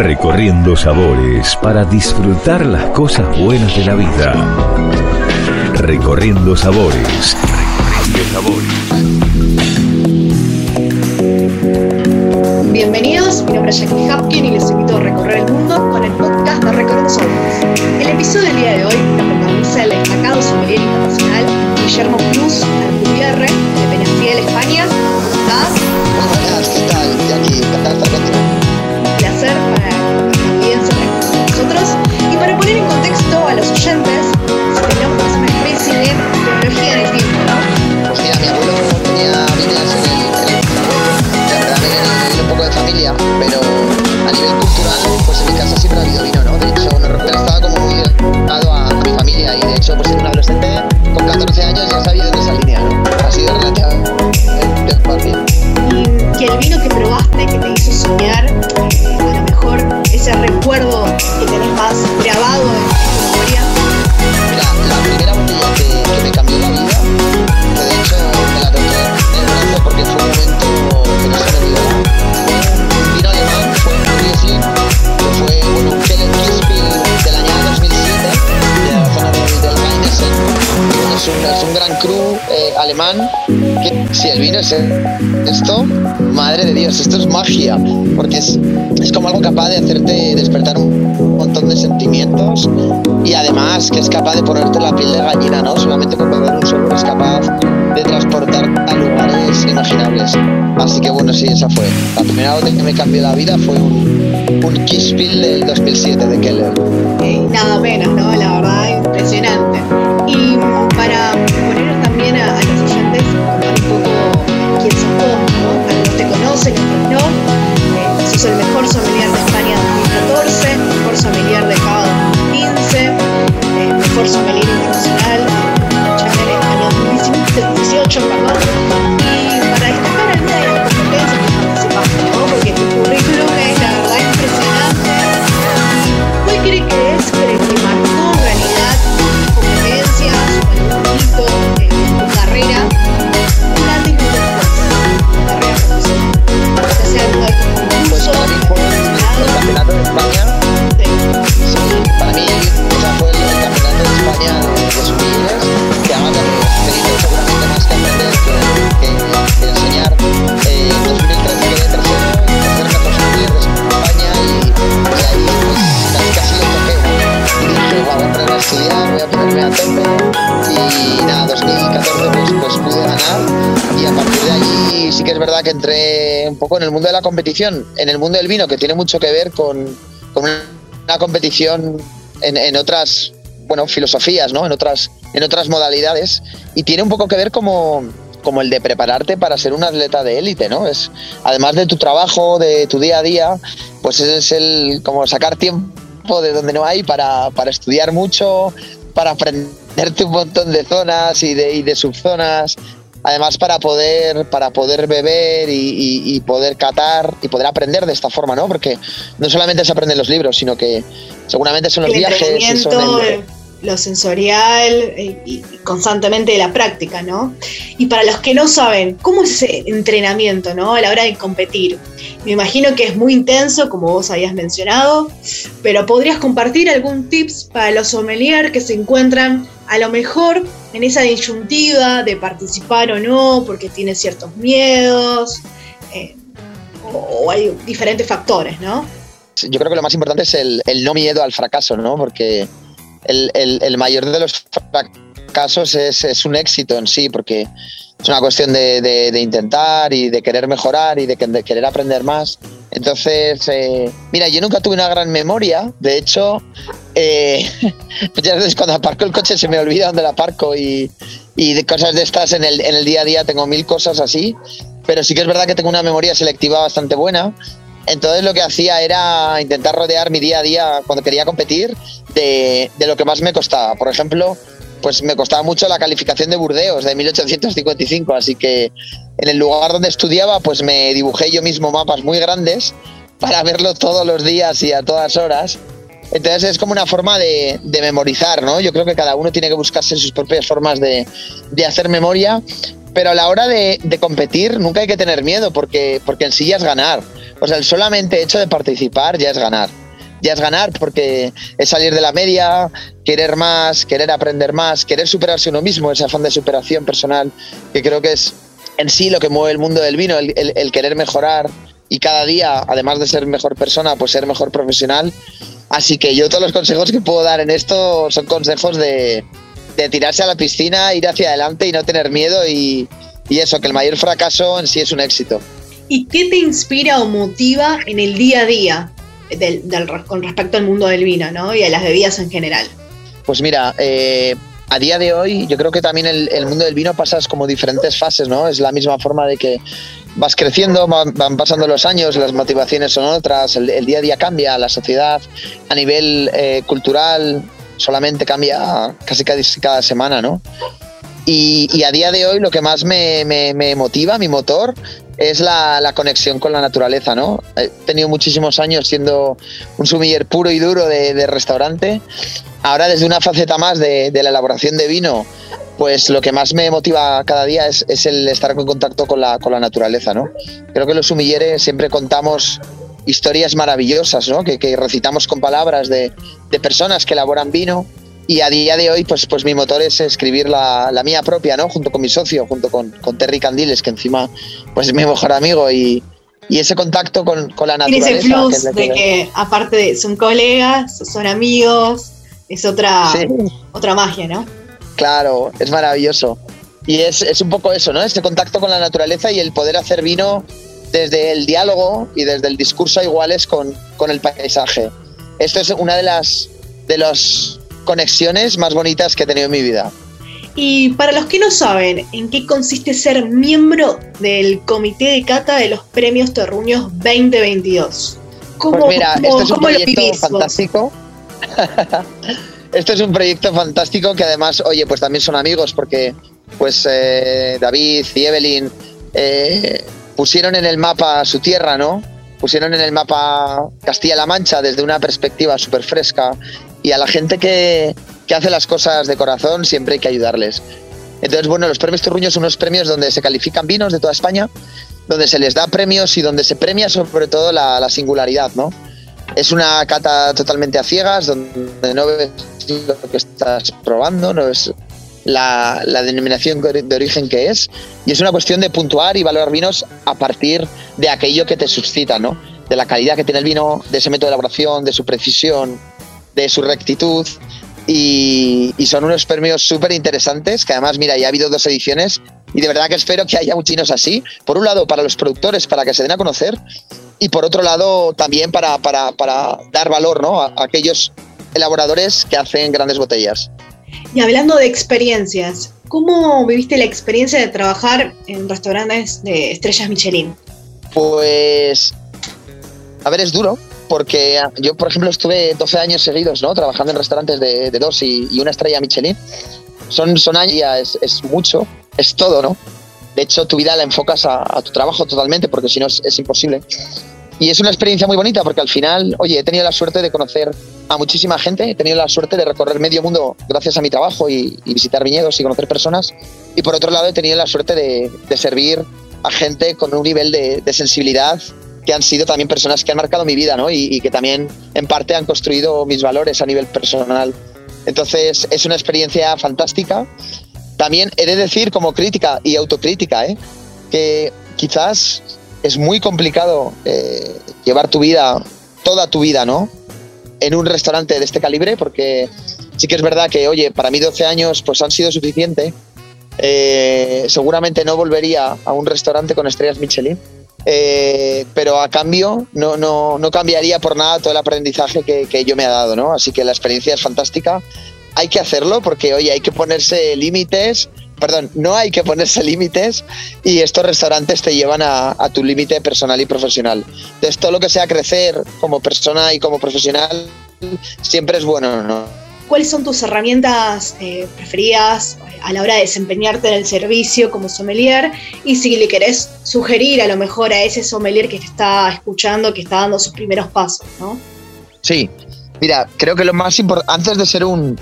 Recorriendo sabores para disfrutar las cosas buenas de la vida. Recorriendo sabores. Recorriendo sabores. Bienvenidos, mi nombre es Jackie Hapkin y les invito a recorrer el mundo con el podcast de Recorriendo Sabores. El episodio del día de hoy lo protagoniza el destacado sommelier internacional Guillermo Cruz Alcubierre porque es, es como algo capaz de hacerte despertar un montón de sentimientos y además que es capaz de ponerte la piel de gallina, ¿no? Solamente con beber un solo es capaz de transportar a lugares imaginables. Así que bueno, sí, esa fue. La primera botella que me cambió la vida fue un, un Kitzbühel del 2007 de Keller. Nada menos, ¿no? La verdad, impresionante. Eh, voy a ponerme a tope. Y nada, 2014 pues, pues pude ganar y a partir de allí sí que es verdad que entré un poco en el mundo de la competición, en el mundo del vino, que tiene mucho que ver con, con una competición en, en otras bueno, filosofías, ¿no? en, otras, en otras modalidades y tiene un poco que ver como, como el de prepararte para ser un atleta de élite, ¿no? Es, además de tu trabajo, de tu día a día, pues es el como sacar tiempo de donde no hay para, para estudiar mucho, para aprenderte un montón de zonas y de, y de subzonas, además para poder, para poder beber y, y- y poder catar y poder aprender de esta forma, ¿no? Porque no solamente se aprende en los libros, sino que seguramente son los el viajes y son el- lo sensorial eh, y, constantemente la práctica, ¿no? Y para los que no saben, ¿cómo es ese entrenamiento, ¿no? A la hora de competir. Me imagino que es muy intenso, como vos habías mencionado, pero ¿podrías compartir algún tips para los sommeliers que se encuentran a lo mejor en esa disyuntiva de participar o no, porque tienen ciertos miedos, eh, o, hay diferentes factores, ¿no? yo creo que lo más importante es el no miedo al fracaso, ¿no? Porque el, el- el mayor de los fracasos es, es un éxito en sí, porque es una cuestión de, de- de intentar y de querer mejorar y de, que- de querer aprender más. Entonces, eh, mira, yo nunca tuve una gran memoria, de hecho, eh, muchas veces cuando aparco el coche se me olvida dónde la aparco y, y de cosas de estas en el, en el día a día tengo mil cosas así, pero sí que es verdad que tengo una memoria selectiva bastante buena. Entonces lo que hacía era intentar rodear mi día a día cuando quería competir de, de lo que más me costaba. Por ejemplo, pues me costaba mucho la calificación de Burdeos de 1855, así que en el lugar donde estudiaba pues me dibujé yo mismo mapas muy grandes para verlo todos los días y a todas horas. Entonces es como una forma de, de memorizar, ¿no? Yo creo que cada uno tiene que buscarse sus propias formas de, de hacer memoria, pero a la hora de, de competir nunca hay que tener miedo porque, porque en sí ya es ganar. O sea, el solamente hecho de participar ya es ganar. Ya es ganar porque es salir de la media, querer más, querer aprender más, querer superarse uno mismo, ese afán de superación personal, que creo que es en sí lo que mueve el mundo del vino, el, querer mejorar y cada día, además de ser mejor persona, pues ser mejor profesional. Así que yo todos los consejos que puedo dar en esto son consejos de, de tirarse a la piscina, ir hacia adelante y no tener miedo y, y eso, que el mayor fracaso en sí es un éxito. ¿Y qué te inspira o motiva en el día a día del, con respecto al mundo del vino ¿no? y a las bebidas en general? Pues mira, eh, a día de hoy yo creo que también el, mundo del vino pasas como diferentes fases, ¿no? Es la misma forma de que vas creciendo, van, pasando los años, las motivaciones son otras, el, día a día cambia, la sociedad a nivel eh, cultural solamente cambia casi cada semana, ¿no? Y, a día de hoy lo que más me, motiva, mi motor, es la, conexión con la naturaleza, ¿no? He tenido muchísimos años siendo un sumiller puro y duro de, restaurante. Ahora desde una faceta más de, la elaboración de vino, pues lo que más me motiva cada día es, el estar en contacto con la, naturaleza, ¿no? Creo que los sumilleres siempre contamos historias maravillosas, ¿no? Que, que recitamos con palabras de, de personas que elaboran vino y a día de hoy, pues, pues mi motor es escribir la, la mía propia, ¿no? Junto con mi socio, junto con, con, Terry Candiles, que encima pues, es mi mejor amigo y, y ese contacto con, con la naturaleza. Tiene ese plus que de que, aparte de son colegas, son amigos, es otra, sí. otra magia, ¿no? Claro, es maravilloso. Y es, es un poco eso, ¿no? Ese contacto con la naturaleza y el poder hacer vino desde el diálogo y desde el discurso a iguales con, con el paisaje. Esto es una de las de los conexiones más bonitas que he tenido en mi vida. Y para los que no saben, ¿en qué consiste ser miembro del comité de cata de los premios Terruños 2022? ¿Cómo, pues mira, cómo, este es un proyecto fantástico. este es un proyecto fantástico que además, oye, pues también son amigos porque pues eh, David y Evelyn eh, pusieron en el mapa su tierra, ¿no? Pusieron en el mapa Castilla-La Mancha desde una perspectiva súper fresca y a la gente que, que, hace las cosas de corazón siempre hay que ayudarles. Entonces, bueno, los premios Turruños son unos premios donde se califican vinos de toda España, donde se les da premios y donde se premia sobre todo la, la singularidad, ¿no? Es una cata totalmente a ciegas, donde no ves lo que estás probando, no ves la, la, denominación de origen que es, y es una cuestión de puntuar y valorar vinos a partir de aquello que te suscita, ¿no? De la calidad que tiene el vino, de ese método de elaboración, de su precisión, de su rectitud y, y son unos premios súper interesantes que además, mira, ya ha habido dos ediciones y de verdad que espero que haya muchinos así. Por un lado, para los productores, para que se den a conocer y por otro lado, también para, para, para dar valor ¿no? a, a aquellos elaboradores que hacen grandes botellas. Y hablando de experiencias, ¿cómo viviste la experiencia de trabajar en restaurantes de estrellas Michelin? Pues, a ver, es duro, porque yo, por ejemplo, estuve 12 años seguidos ¿no? trabajando en restaurantes de, de dos y, y, una estrella Michelin. Son, son años, es, es, mucho, es todo, ¿no? De hecho, tu vida la enfocas a, a tu trabajo totalmente, porque si no es, es, imposible. Y es una experiencia muy bonita, porque al final, oye, he tenido la suerte de conocer a muchísima gente, he tenido la suerte de recorrer medio mundo gracias a mi trabajo y, y visitar viñedos y conocer personas. Y por otro lado, he tenido la suerte de, de servir a gente con un nivel de, de sensibilidad que han sido también personas que han marcado mi vida, ¿no? Y, y, que también en parte han construido mis valores a nivel personal. Entonces es una experiencia fantástica. También he de decir como crítica y autocrítica, ¿eh? que quizás es muy complicado eh, llevar tu vida, toda tu vida, ¿no? En un restaurante de este calibre, porque sí que es verdad que, oye, para mí 12 años pues han sido suficiente. Eh, seguramente no volvería a un restaurante con estrellas Michelin eh, pero a cambio no, no, no, cambiaría por nada todo el aprendizaje que, que yo me ha dado, ¿no? Así que la experiencia es fantástica. Hay que hacerlo porque, oye, hay que ponerse límites, perdón, no hay que ponerse límites y estos restaurantes te llevan a, a tu límite personal y profesional. Entonces, todo lo que sea crecer como persona y como profesional siempre es bueno, ¿no? ¿Cuáles son tus herramientas eh, preferidas a la hora de desempeñarte en el servicio como sommelier? Y si le querés sugerir a lo mejor a ese sommelier que te está escuchando, que está dando sus primeros pasos, ¿no? Sí, mira, creo que lo más importante, antes de ser un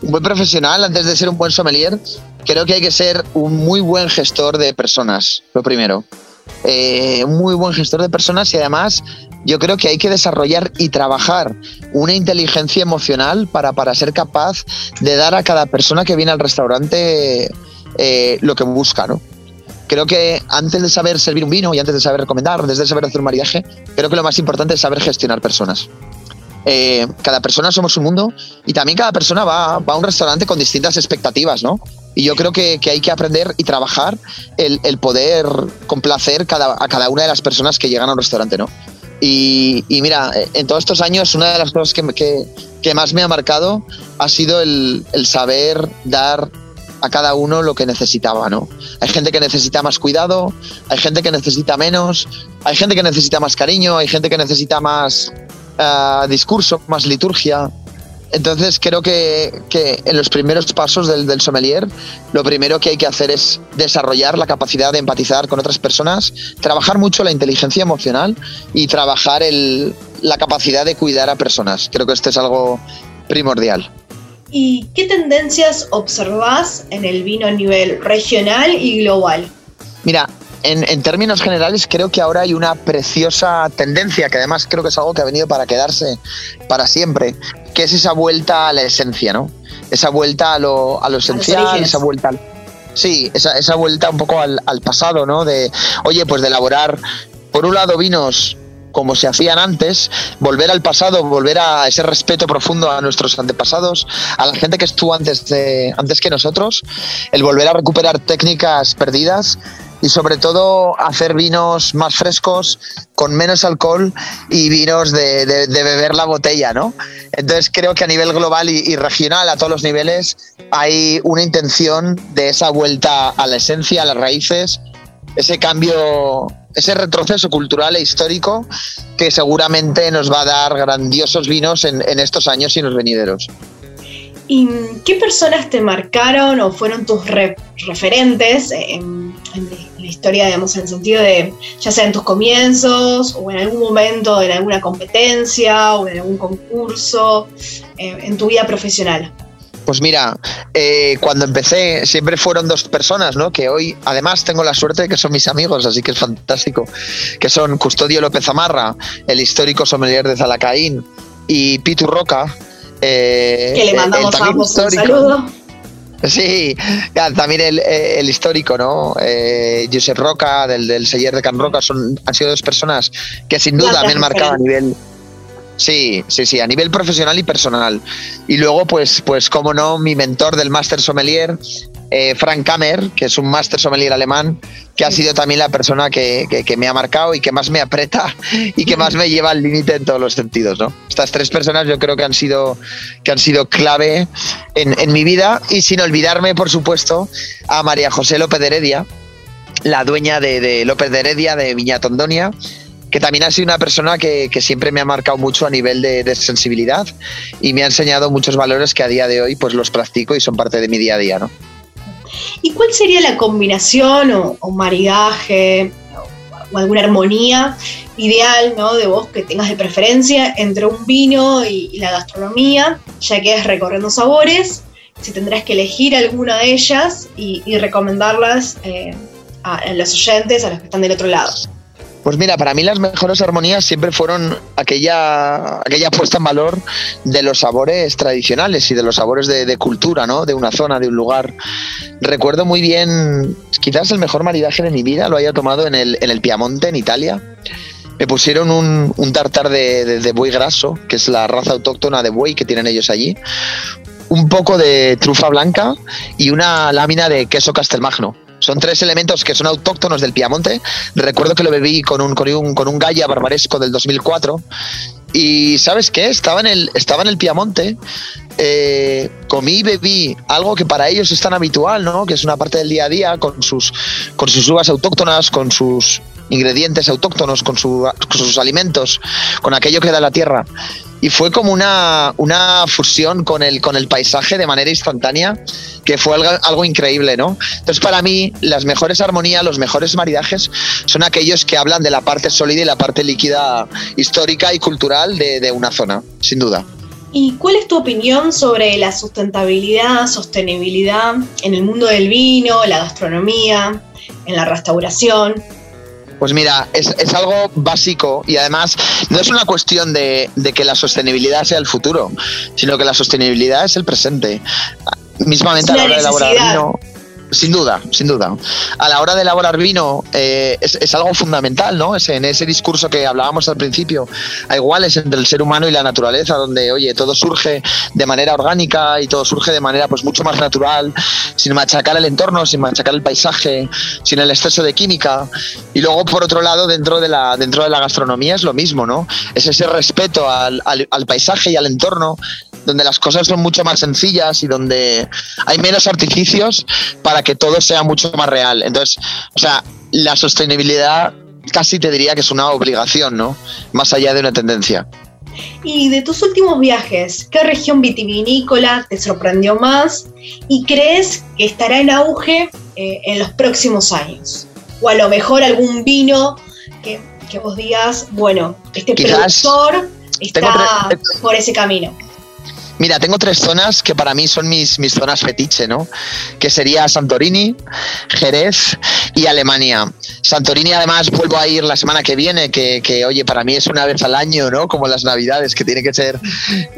buen profesional, antes de ser un buen sommelier, creo que hay que ser un muy buen gestor de personas, lo primero. Eh, un muy buen gestor de personas y además yo creo que hay que desarrollar y trabajar una inteligencia emocional para, para ser capaz de dar a cada persona que viene al restaurante eh, lo que busca, ¿no? Creo que antes de saber servir un vino y antes de saber recomendar, antes de saber hacer un maridaje, creo que lo más importante es saber gestionar personas. Eh, cada persona somos un mundo y también cada persona va, va, a un restaurante con distintas expectativas, ¿no? Y yo creo que, que hay que aprender y trabajar el, el poder complacer cada, a cada una de las personas que llegan a un restaurante, ¿no? Y, y, mira, en todos estos años una de las cosas que, que, que más me ha marcado ha sido el, el, saber dar a cada uno lo que necesitaba, ¿no? Hay gente que necesita más cuidado, hay gente que necesita menos, hay gente que necesita más cariño, hay gente que necesita más uh, discurso, más liturgia. Entonces creo que, que, en los primeros pasos del, del, sommelier lo primero que hay que hacer es desarrollar la capacidad de empatizar con otras personas, trabajar mucho la inteligencia emocional y trabajar el, la capacidad de cuidar a personas. Creo que esto es algo primordial. ¿Y qué tendencias observás en el vino a nivel regional y global? Mira, en, en, términos generales creo que ahora hay una preciosa tendencia, que además creo que es algo que ha venido para quedarse para siempre, que es esa vuelta a la esencia, ¿no? Esa vuelta a lo, a lo esencial, esa vuelta al, Sí, esa, esa vuelta un poco al, al pasado, ¿no? De, oye, pues de elaborar, por un lado, vinos como se hacían antes, volver al pasado, volver a ese respeto profundo a nuestros antepasados, a la gente que estuvo antes, de, antes que nosotros, el volver a recuperar técnicas perdidas y sobre todo hacer vinos más frescos, con menos alcohol y vinos de, de, beber la botella, ¿no? Entonces creo que a nivel global y, regional, a todos los niveles, hay una intención de esa vuelta a la esencia, a las raíces, ese cambio, ese retroceso cultural e histórico que seguramente nos va a dar grandiosos vinos en, estos años y los venideros. ¿Y qué personas te marcaron o fueron tus re referentes en, en, la historia, digamos, en el sentido de, ya sea en tus comienzos o en algún momento en alguna competencia o en algún concurso, eh, en tu vida profesional? Pues mira, eh, cuando empecé siempre fueron dos personas, ¿no? Que hoy además tengo la suerte de que son mis amigos, así que es fantástico. Que son Custodio López Amarra, el histórico sommelier de Zalacaín, y Pitu Roca. Eh, que le mandamos a ambos un saludo. Sí, también el, el histórico, ¿no? Eh, Josep Roca, del, del Seller de Can Roca, son, han sido dos personas que sin duda me han marcado a nivel Sí, sí, sí, a nivel profesional y personal. Y luego, pues, pues cómo no, mi mentor del Master Sommelier, eh, Frank Kammer, que es un Master Sommelier alemán, que ha sido también la persona que, que, que me ha marcado y que más me aprieta y que más me lleva al límite en todos los sentidos, ¿no? Estas tres personas yo creo que han sido, que han sido clave en, en mi vida y sin olvidarme, por supuesto, a María José López de Heredia, la dueña de, de López de Heredia de Viña Tondonia, que también ha sido una persona que, que siempre me ha marcado mucho a nivel de, de, sensibilidad y me ha enseñado muchos valores que a día de hoy pues los practico y son parte de mi día a día, ¿no? ¿Y cuál sería la combinación o, maridaje o, alguna armonía ideal, ¿no? De vos que tengas de preferencia entre un vino y, la gastronomía, ya que es recorriendo sabores, si tendrás que elegir alguna de ellas y, recomendarlas eh, a los oyentes, a los que están del otro lado. Pues mira, para mí las mejores armonías siempre fueron aquella, aquella puesta en valor de los sabores tradicionales y de los sabores de, cultura, ¿no? De una zona, de un lugar. Recuerdo muy bien, quizás el mejor maridaje de mi vida lo haya tomado en el, en el Piamonte, en Italia. Me pusieron un, un tartar de, de, de buey graso, que es la raza autóctona de buey que tienen ellos allí. Un poco de trufa blanca y una lámina de queso castelmagno son tres elementos que son autóctonos del Piamonte. Recuerdo que lo bebí con un, con un, con un Gaia barbaresco del 2004. Y ¿sabes qué? Estaba en el, estaba en el Piamonte. Eh, comí y bebí algo que para ellos es tan habitual, ¿no? Que es una parte del día a día con sus, con sus uvas autóctonas, con sus ingredientes autóctonos, con, su, con sus alimentos, con aquello que da la tierra y fue como una, una fusión con el, con el paisaje de manera instantánea que fue algo, algo, increíble, ¿no? Entonces para mí las mejores armonías, los mejores maridajes son aquellos que hablan de la parte sólida y la parte líquida histórica y cultural de, de una zona, sin duda. ¿Y cuál es tu opinión sobre la sustentabilidad, sostenibilidad en el mundo del vino, la gastronomía, en la restauración? Pues mira, es, es, algo básico y además no es una cuestión de, de, que la sostenibilidad sea el futuro, sino que la sostenibilidad es el presente. Mismamente a la hora de elaborar vino. Sin duda, sin duda. A la hora de elaborar vino eh, es, algo fundamental, ¿no? Es en ese discurso que hablábamos al principio, hay iguales entre el ser humano y la naturaleza, donde, oye, todo surge de manera orgánica y todo surge de manera pues mucho más natural, sin machacar el entorno, sin machacar el paisaje, sin el exceso de química. Y luego, por otro lado, dentro de la, dentro de la gastronomía es lo mismo, ¿no? Es ese respeto al, al paisaje y al entorno, donde las cosas son mucho más sencillas y donde hay menos artificios para que todo sea mucho más real. Entonces, o sea, la sostenibilidad casi te diría que es una obligación, ¿no? Más allá de una tendencia. Y de tus últimos viajes, ¿qué región vitivinícola te sorprendió más y crees que estará en auge eh, en los próximos años? O a lo mejor algún vino que, que vos digas, bueno, este Quizás productor está por ese camino. Mira, tengo tres zonas que para mí son mis, mis zonas fetiche, ¿no? Que sería Santorini, Jerez y Alemania. Santorini, además, vuelvo a ir la semana que viene, que, que oye, para mí es una vez al año, ¿no? Como las Navidades, que tiene que ser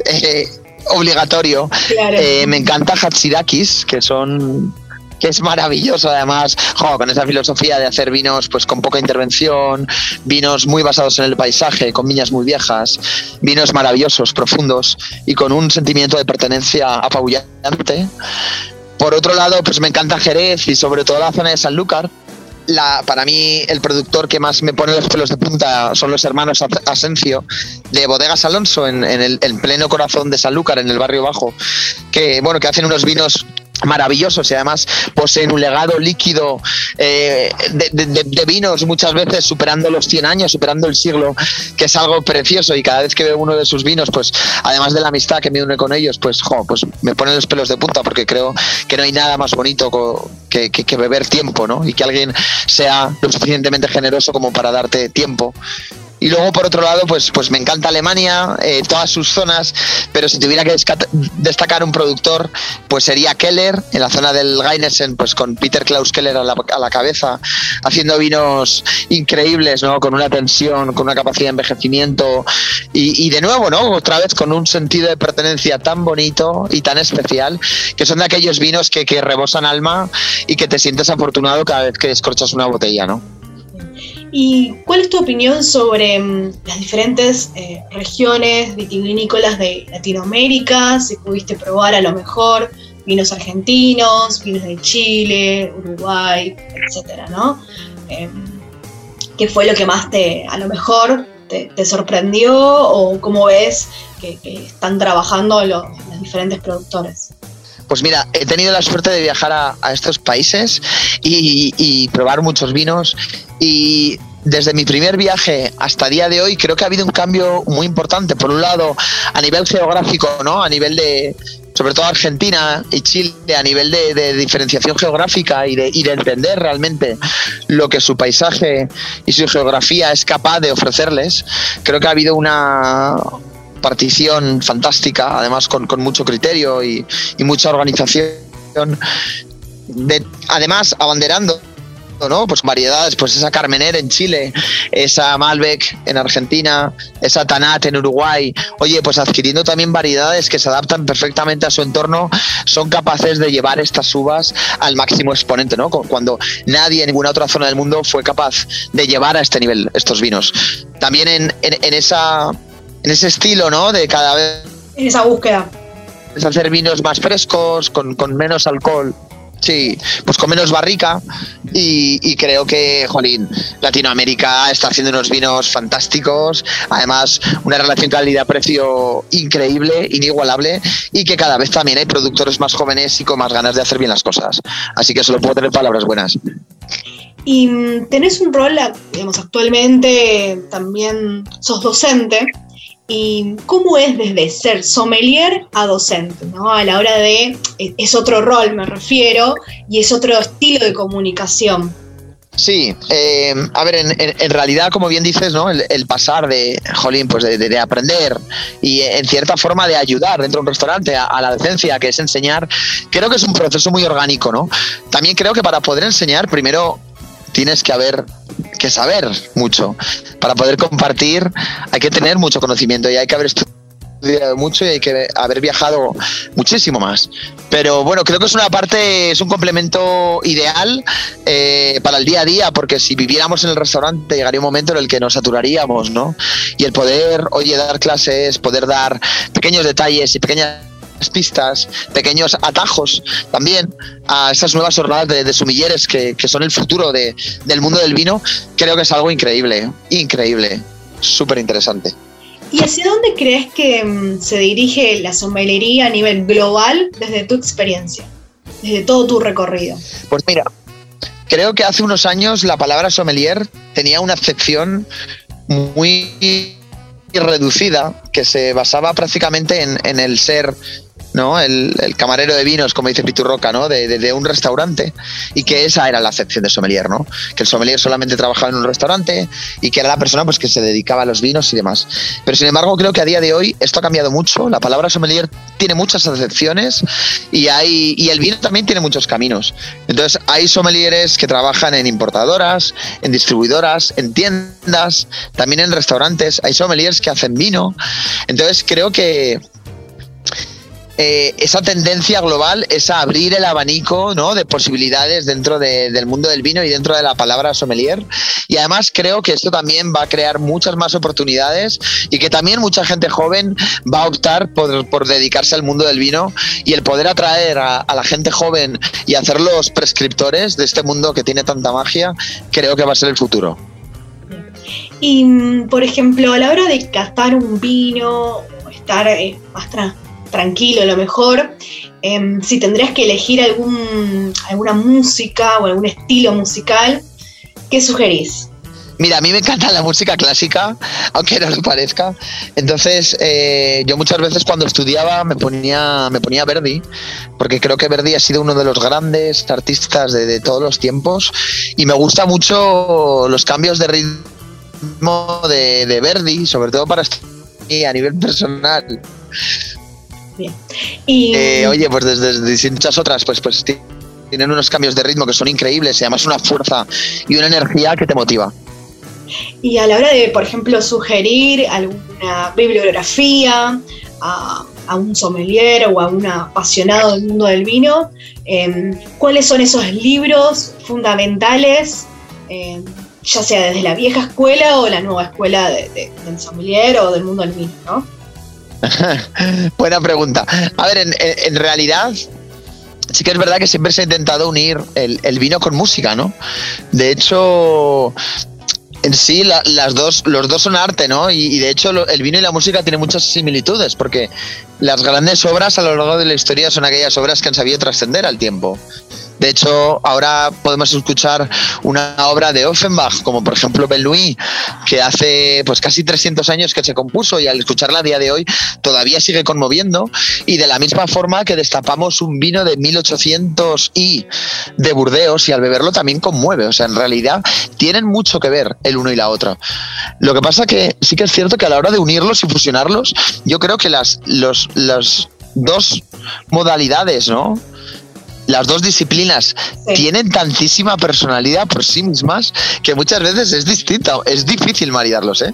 eh, obligatorio. Claro. Eh, me encanta Hatsidakis, que son que es maravilloso además, con esa filosofía de hacer vinos pues con poca intervención, vinos muy basados en el paisaje, con viñas muy viejas, vinos maravillosos, profundos y con un sentimiento de pertenencia apabullante. Por otro lado, pues me encanta Jerez y sobre todo la zona de Sanlúcar, la, para mí el productor que más me pone los pelos de punta son los hermanos Asencio de Bodegas Alonso en, el en pleno corazón de Sanlúcar, en el barrio bajo, que bueno, que hacen unos vinos maravillosos y además poseen un legado líquido eh, de, de, de, vinos muchas veces superando los 100 años, superando el siglo, que es algo precioso y cada vez que veo uno de sus vinos, pues además de la amistad que me une con ellos, pues, pues me ponen los pelos de punta porque creo que no hay nada más bonito que, que, que beber tiempo ¿no? y que alguien sea lo suficientemente generoso como para darte tiempo y luego, por otro lado, pues, pues me encanta Alemania, eh, todas sus zonas, pero si tuviera que destacar un productor, pues sería Keller, en la zona del Geinesen, pues con Peter Klaus Keller a la, a la cabeza, haciendo vinos increíbles, ¿no? Con una tensión, con una capacidad de envejecimiento y, y de nuevo, ¿no? Otra vez con un sentido de pertenencia tan bonito y tan especial, que son de aquellos vinos que, que rebosan alma y que te sientes afortunado cada vez que descorchas una botella, ¿no? ¿Y cuál es tu opinión sobre um, las diferentes eh, regiones vitivinícolas de Latinoamérica? Si pudiste probar a lo mejor vinos argentinos, vinos de Chile, Uruguay, etcétera, ¿no? Eh, ¿Qué fue lo que más te, a lo mejor, te, sorprendió o cómo ves que, que están trabajando los, los diferentes productores? Pues mira, he tenido la suerte de viajar a, estos países y, probar muchos vinos y desde mi primer viaje hasta día de hoy creo que ha habido un cambio muy importante. Por un lado, a nivel geográfico, ¿no? A nivel de, sobre todo Argentina y Chile, a nivel de, de diferenciación geográfica y de, y de, entender realmente lo que su paisaje y su geografía es capaz de ofrecerles, creo que ha habido una, partición fantástica, además con, mucho criterio y, mucha organización. De, además, abanderando ¿no? Pues variedades, pues esa Carmener en Chile, esa Malbec en Argentina, esa Tanat en Uruguay. Oye, pues adquiriendo también variedades que se adaptan perfectamente a su entorno, son capaces de llevar estas uvas al máximo exponente, ¿no? Cuando nadie en ninguna otra zona del mundo fue capaz de llevar a este nivel estos vinos. También en esa en ese estilo, ¿no? De cada vez. En esa búsqueda. Es hacer vinos más frescos, con, con menos alcohol. Sí, pues con menos barrica y, y, creo que, jolín, Latinoamérica está haciendo unos vinos fantásticos, además una relación calidad-precio increíble, inigualable y que cada vez también hay productores más jóvenes y con más ganas de hacer bien las cosas. Así que solo puedo tener palabras buenas. Y mm, tenés un rol, digamos, actualmente también sos docente. ¿Y cómo es desde ser sommelier a docente? ¿no? A la hora de, es otro rol me refiero, y es otro estilo de comunicación. Sí, eh, a ver, en, realidad, como bien dices, ¿no? El, pasar de, jolín, pues de, aprender y en cierta forma de ayudar dentro de un restaurante a, a, la docencia, que es enseñar, creo que es un proceso muy orgánico, ¿no? También creo que para poder enseñar, primero tienes que haber que saber mucho. Para poder compartir hay que tener mucho conocimiento y hay que haber estudiado mucho y hay que haber viajado muchísimo más. Pero bueno, creo que es una parte, es un complemento ideal eh, para el día a día, porque si viviéramos en el restaurante llegaría un momento en el que nos saturaríamos, ¿no? Y el poder, oye, dar clases, poder dar pequeños detalles y pequeñas pistas, pequeños atajos también a estas nuevas jornadas de, sumilleres que, son el futuro del mundo del vino, creo que es algo increíble, increíble, súper interesante. ¿Y hacia dónde crees que mm, se dirige la sommelería a nivel global desde tu experiencia, desde todo tu recorrido? Pues mira, creo que hace unos años la palabra sommelier tenía una acepción muy reducida que se basaba prácticamente en el ser ¿no? El, camarero de vinos, como dice Piturroca, ¿no? De, un restaurante y que esa era la sección de sommelier, ¿no? Que el sommelier solamente trabajaba en un restaurante y que era la persona pues, que se dedicaba a los vinos y demás. Pero sin embargo, creo que a día de hoy esto ha cambiado mucho. La palabra sommelier tiene muchas acepciones y, hay, y el vino también tiene muchos caminos. Entonces, hay sommeliers que trabajan en importadoras, en distribuidoras, en tiendas, también en restaurantes. Hay sommeliers que hacen vino. Entonces, creo que eh, esa tendencia global es a abrir el abanico ¿no? de posibilidades dentro del mundo del vino y dentro de la palabra sommelier. Y además creo que esto también va a crear muchas más oportunidades y que también mucha gente joven va a optar por, dedicarse al mundo del vino y el poder atraer a, la gente joven y hacerlos prescriptores de este mundo que tiene tanta magia, creo que va a ser el futuro. Y, mm, por ejemplo, a la hora de catar un vino, estar eh, tranquilo a lo mejor, em, si tendrías que elegir algún, alguna música o algún estilo musical, ¿qué sugerís? Mira, a mí me encanta la música clásica, aunque no lo parezca. Entonces, eh, yo muchas veces cuando estudiaba me ponía, me ponía Verdi, porque creo que Verdi ha sido uno de los grandes artistas de, todos los tiempos y me gusta mucho los cambios de ritmo de, de Verdi, sobre todo para a nivel personal. Y... Eh, oye, pues desde, distintas otras, pues, pues tienen unos cambios de ritmo que son increíbles y además una fuerza y una energía que te motiva. Y a la hora de, por ejemplo, sugerir alguna bibliografía a, un sommelier o a un apasionado del mundo del vino, em, ¿cuáles son esos libros fundamentales, em, ya sea desde la vieja escuela o la nueva escuela del sommelier o del mundo del vino? ¿no? Buena pregunta. A ver, en, realidad, sí que es verdad que siempre se ha intentado unir el, vino con música, ¿no? De hecho, en sí, las dos, los dos son arte, ¿no? Y, de hecho, el vino y la música tienen muchas similitudes, porque las grandes obras a lo largo de la historia son aquellas obras que han sabido trascender al tiempo. De hecho, ahora podemos escuchar una obra de Offenbach, como por ejemplo Louis, que hace pues casi 300 años que se compuso y al escucharla a día de hoy todavía sigue conmoviendo. Y de la misma forma que destapamos un vino de 1800 y de Burdeos y al beberlo también conmueve. O sea, en realidad tienen mucho que ver el uno y la otra. Lo que pasa que sí que es cierto que a la hora de unirlos y fusionarlos, yo creo que las, los, las dos modalidades, ¿no? Las dos disciplinas tienen tantísima personalidad por sí mismas que muchas veces es distinta, es difícil maridarlos, ¿eh?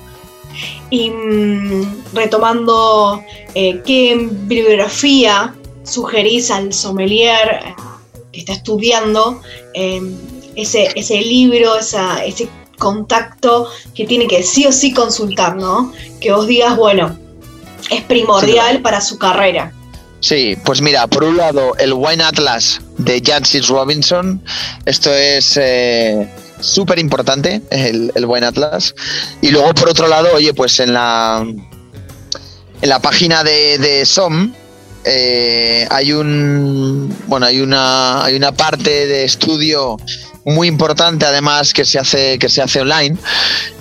Y mm, retomando, eh, ¿qué bibliografía sugerís al sommelier eh, que está estudiando em, ese, ese libro, esa, ese contacto que tiene que sí o sí consultar, ¿no? Que vos digas, bueno, es primordial para su carrera. Sí, pues mira, por un lado el Wine Atlas de Jancis Robinson, esto es eh, súper importante, el, el Wine Atlas. Y luego por otro lado, oye, pues en la, en la página de, de SOM eh, hay un bueno hay una hay una parte de estudio muy importante además que se hace que se hace online.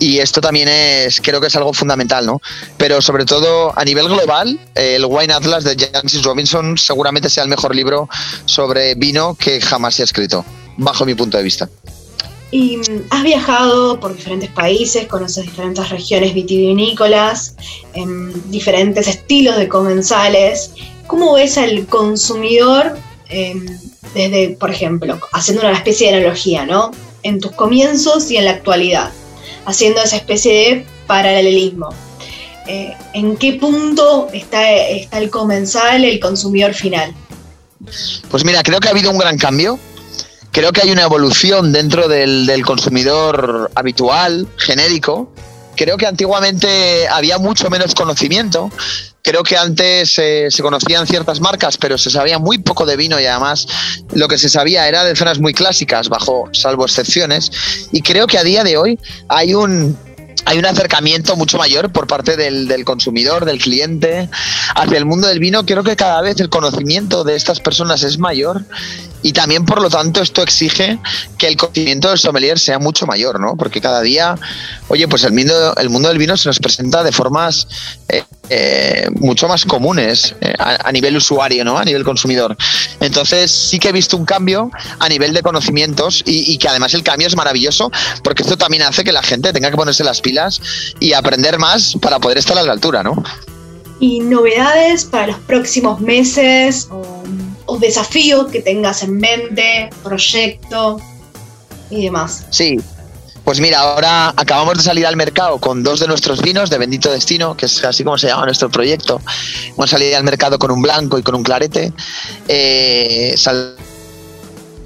Y esto también es creo que es algo fundamental no pero sobre todo a nivel global el Wine Atlas de Jancis Robinson seguramente sea el mejor libro sobre vino que jamás se ha escrito bajo mi punto de vista. Y mm, has viajado por diferentes países, conoces diferentes regiones vitivinícolas, em, diferentes estilos de comensales. ¿Cómo ves al consumidor em, desde, por ejemplo, haciendo una especie de analogía, ¿no? en tus comienzos y en la actualidad, haciendo esa especie de paralelismo. Eh, ¿En qué punto está, está el comensal, el consumidor final? Pues mira, creo que ha habido un gran cambio. Creo que hay una evolución dentro del, del consumidor habitual, genérico, creo que antiguamente había mucho menos conocimiento. Creo que antes eh, se conocían ciertas marcas, pero se sabía muy poco de vino y además lo que se sabía era de zonas muy clásicas, bajo salvo excepciones. Y creo que a día de hoy hay un, hay un acercamiento mucho mayor por parte del, del, consumidor, del cliente, hacia el mundo del vino. Creo que cada vez el conocimiento de estas personas es mayor y también, por lo tanto, esto exige que el conocimiento del sommelier sea mucho mayor, ¿no? Porque cada día, oye, pues el mundo, el mundo del vino se nos presenta de formas eh, eh, mucho más comunes eh, a, a, nivel usuario, ¿no? A nivel consumidor. Entonces, sí que he visto un cambio a nivel de conocimientos y, y que además el cambio es maravilloso porque esto también hace que la gente tenga que ponerse las pilas y aprender más para poder estar a la altura, ¿no? ¿Y novedades para los próximos meses? O o desafío que tengas en mente, proyecto y demás. Sí, pues mira, ahora acabamos de salir al mercado con dos de nuestros vinos de Bendito Destino, que es así como se llama nuestro proyecto. Hemos salido al mercado con un blanco y con un clarete. Eh,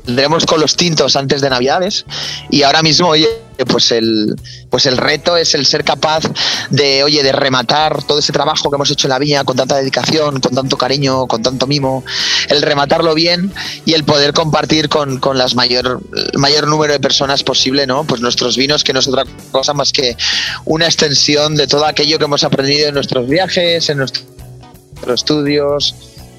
saldremos con los tintos antes de Navidades y ahora mismo, oye, pues el, pues el reto es el ser capaz de, oye, de rematar todo ese trabajo que hemos hecho en la viña con tanta dedicación, con tanto cariño, con tanto mimo, el rematarlo bien y el poder compartir con, con las mayor, el mayor número de personas posible, ¿no? Pues nuestros vinos, que no es otra cosa más que una extensión de todo aquello que hemos aprendido en nuestros viajes, en nuestros estudios,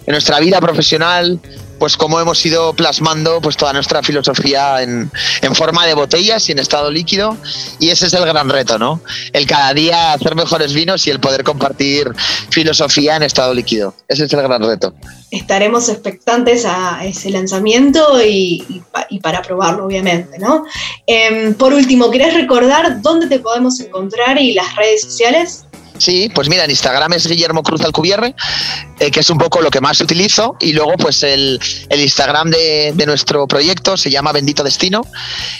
en nuestra vida profesional, pues cómo hemos ido plasmando pues toda nuestra filosofía en, en, forma de botellas y en estado líquido y ese es el gran reto, ¿no? El cada día hacer mejores vinos y el poder compartir filosofía en estado líquido. Ese es el gran reto. Estaremos expectantes a ese lanzamiento y, y, para probarlo, obviamente, ¿no? Eh, por último, ¿querés recordar dónde te podemos encontrar y las redes sociales? Sí, pues mira, en Instagram es Guillermo Cruz Alcubierre, eh, que es un poco lo que más utilizo, y luego pues el, el Instagram de, de, nuestro proyecto se llama Bendito Destino,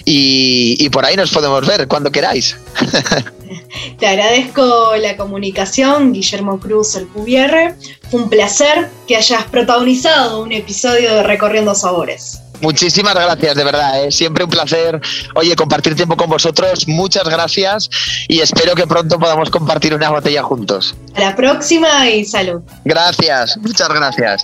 y, por ahí nos podemos ver cuando queráis. Te agradezco la comunicación, Guillermo Cruz Alcubierre. Fue un placer que hayas protagonizado un episodio de Recorriendo Sabores. Muchísimas gracias, de verdad. ¿eh? Siempre un placer, oye, compartir tiempo con vosotros. Muchas gracias y espero que pronto podamos compartir una botella juntos. A la próxima y salud. Gracias, muchas gracias.